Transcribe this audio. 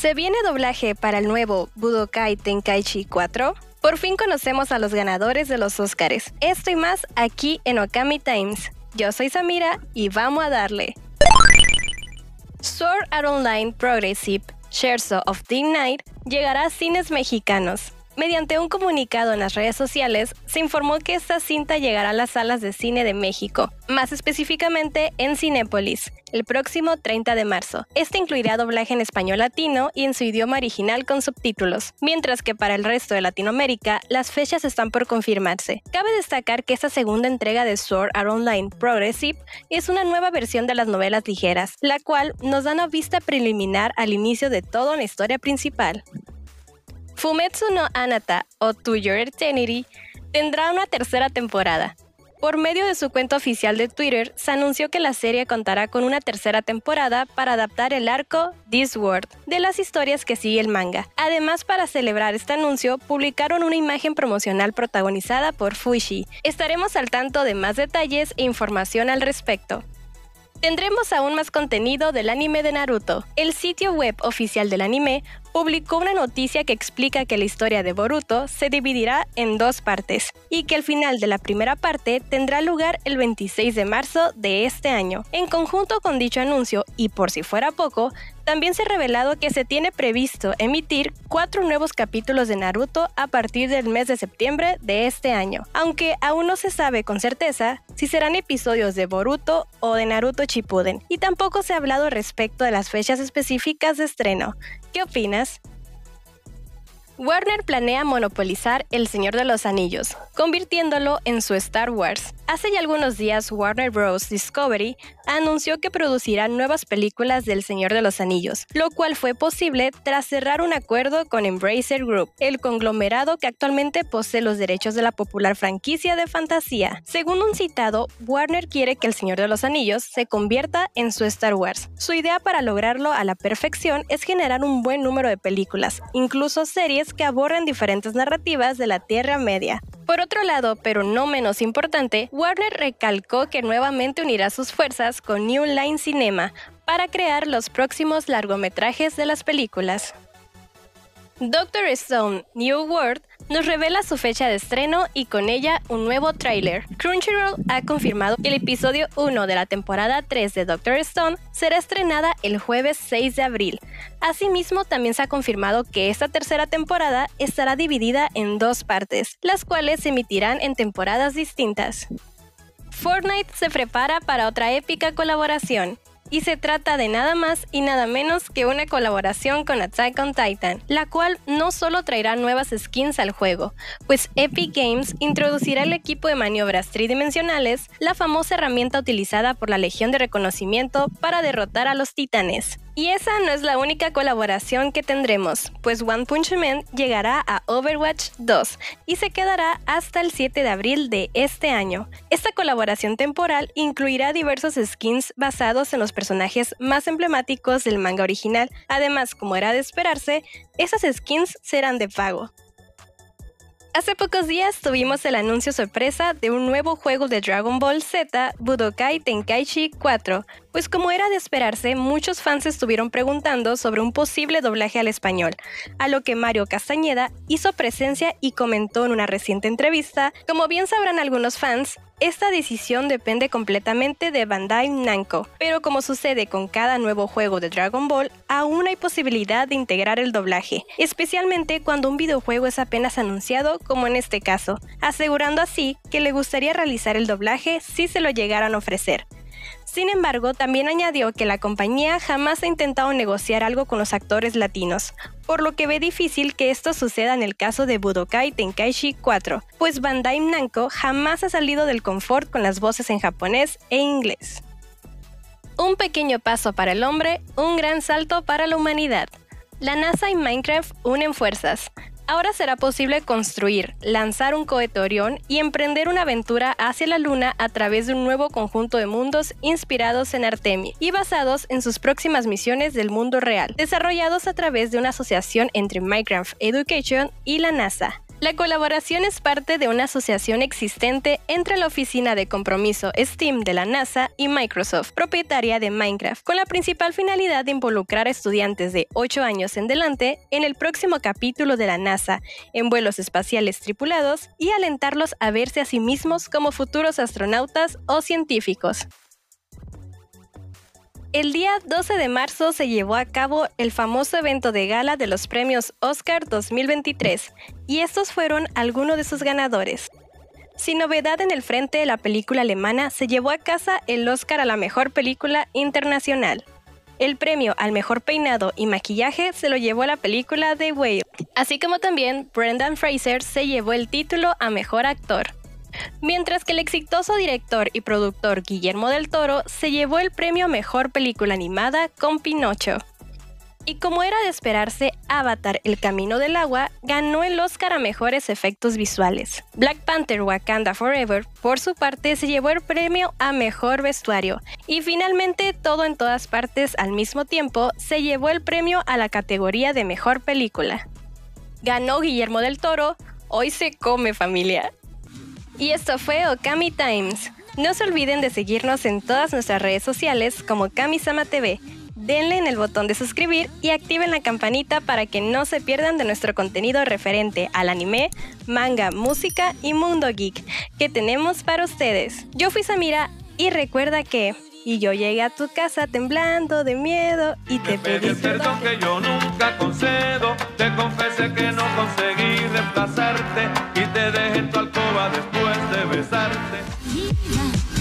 ¿Se viene doblaje para el nuevo Budokai Tenkaichi 4? Por fin conocemos a los ganadores de los Oscars. Esto y más aquí en Okami Times. Yo soy Samira y vamos a darle. Sword Art Online Progressive Scherzo of the Night llegará a cines mexicanos. Mediante un comunicado en las redes sociales, se informó que esta cinta llegará a las salas de cine de México, más específicamente en Cinépolis, el próximo 30 de marzo. Este incluirá doblaje en español latino y en su idioma original con subtítulos, mientras que para el resto de Latinoamérica las fechas están por confirmarse. Cabe destacar que esta segunda entrega de Sword Art Online Progressive es una nueva versión de las novelas ligeras, la cual nos da una vista preliminar al inicio de toda una historia principal. Fumetsu no Anata o To Your Eternity tendrá una tercera temporada. Por medio de su cuenta oficial de Twitter, se anunció que la serie contará con una tercera temporada para adaptar el arco This World de las historias que sigue el manga. Además, para celebrar este anuncio, publicaron una imagen promocional protagonizada por Fushi. Estaremos al tanto de más detalles e información al respecto. Tendremos aún más contenido del anime de Naruto. El sitio web oficial del anime publicó una noticia que explica que la historia de Boruto se dividirá en dos partes y que el final de la primera parte tendrá lugar el 26 de marzo de este año. En conjunto con dicho anuncio, y por si fuera poco, también se ha revelado que se tiene previsto emitir cuatro nuevos capítulos de Naruto a partir del mes de septiembre de este año, aunque aún no se sabe con certeza si serán episodios de Boruto o de Naruto Shippuden, y tampoco se ha hablado respecto de las fechas específicas de estreno. ¿Qué opinas? Yes. Warner planea monopolizar El Señor de los Anillos, convirtiéndolo en su Star Wars. Hace ya algunos días Warner Bros. Discovery anunció que producirá nuevas películas del Señor de los Anillos, lo cual fue posible tras cerrar un acuerdo con Embracer Group, el conglomerado que actualmente posee los derechos de la popular franquicia de fantasía. Según un citado, Warner quiere que El Señor de los Anillos se convierta en su Star Wars. Su idea para lograrlo a la perfección es generar un buen número de películas, incluso series que abordan diferentes narrativas de la Tierra Media. Por otro lado, pero no menos importante, Warner recalcó que nuevamente unirá sus fuerzas con New Line Cinema para crear los próximos largometrajes de las películas. Doctor Stone New World nos revela su fecha de estreno y con ella un nuevo tráiler. Crunchyroll ha confirmado que el episodio 1 de la temporada 3 de Doctor Stone será estrenada el jueves 6 de abril. Asimismo, también se ha confirmado que esta tercera temporada estará dividida en dos partes, las cuales se emitirán en temporadas distintas. Fortnite se prepara para otra épica colaboración y se trata de nada más y nada menos que una colaboración con Attack on Titan, la cual no solo traerá nuevas skins al juego, pues Epic Games introducirá el equipo de maniobras tridimensionales, la famosa herramienta utilizada por la Legión de Reconocimiento para derrotar a los titanes. Y esa no es la única colaboración que tendremos, pues One Punch Man llegará a Overwatch 2 y se quedará hasta el 7 de abril de este año. Esta colaboración temporal incluirá diversos skins basados en los personajes más emblemáticos del manga original. Además, como era de esperarse, esas skins serán de pago. Hace pocos días tuvimos el anuncio sorpresa de un nuevo juego de Dragon Ball Z, Budokai Tenkaichi 4, pues como era de esperarse, muchos fans estuvieron preguntando sobre un posible doblaje al español, a lo que Mario Castañeda hizo presencia y comentó en una reciente entrevista, como bien sabrán algunos fans, esta decisión depende completamente de Bandai Namco, pero como sucede con cada nuevo juego de Dragon Ball, aún hay posibilidad de integrar el doblaje, especialmente cuando un videojuego es apenas anunciado, como en este caso, asegurando así que le gustaría realizar el doblaje si se lo llegaran a ofrecer. Sin embargo, también añadió que la compañía jamás ha intentado negociar algo con los actores latinos, por lo que ve difícil que esto suceda en el caso de Budokai Tenkaichi 4, pues Bandai Namco jamás ha salido del confort con las voces en japonés e inglés. Un pequeño paso para el hombre, un gran salto para la humanidad. La NASA y Minecraft unen fuerzas. Ahora será posible construir, lanzar un cohete Orión y emprender una aventura hacia la Luna a través de un nuevo conjunto de mundos inspirados en Artemis y basados en sus próximas misiones del mundo real, desarrollados a través de una asociación entre Minecraft Education y la NASA. La colaboración es parte de una asociación existente entre la Oficina de Compromiso STEAM de la NASA y Microsoft, propietaria de Minecraft, con la principal finalidad de involucrar a estudiantes de 8 años en delante en el próximo capítulo de la NASA, en vuelos espaciales tripulados y alentarlos a verse a sí mismos como futuros astronautas o científicos. El día 12 de marzo se llevó a cabo el famoso evento de gala de los premios Oscar 2023, y estos fueron algunos de sus ganadores. Sin novedad en el frente, la película alemana se llevó a casa el Oscar a la mejor película internacional. El premio al mejor peinado y maquillaje se lo llevó la película The Whale, así como también Brendan Fraser se llevó el título a mejor actor mientras que el exitoso director y productor Guillermo del Toro se llevó el premio a Mejor Película Animada con Pinocho. Y como era de esperarse, Avatar El Camino del Agua ganó el Oscar a Mejores Efectos Visuales. Black Panther Wakanda Forever, por su parte, se llevó el premio a Mejor Vestuario. Y finalmente, Todo en todas partes al mismo tiempo, se llevó el premio a la categoría de Mejor Película. Ganó Guillermo del Toro, Hoy se come familia. Y esto fue Okami Times. No se olviden de seguirnos en todas nuestras redes sociales como Kamisama TV. Denle en el botón de suscribir y activen la campanita para que no se pierdan de nuestro contenido referente al anime, manga, música y mundo geek que tenemos para ustedes. Yo fui Samira y recuerda que y yo llegué a tu casa temblando de miedo y te, pedí perdón que yo nunca concedo. Te confesé que no conseguí reemplazarte y te dejé en tu alcoba después de besarte.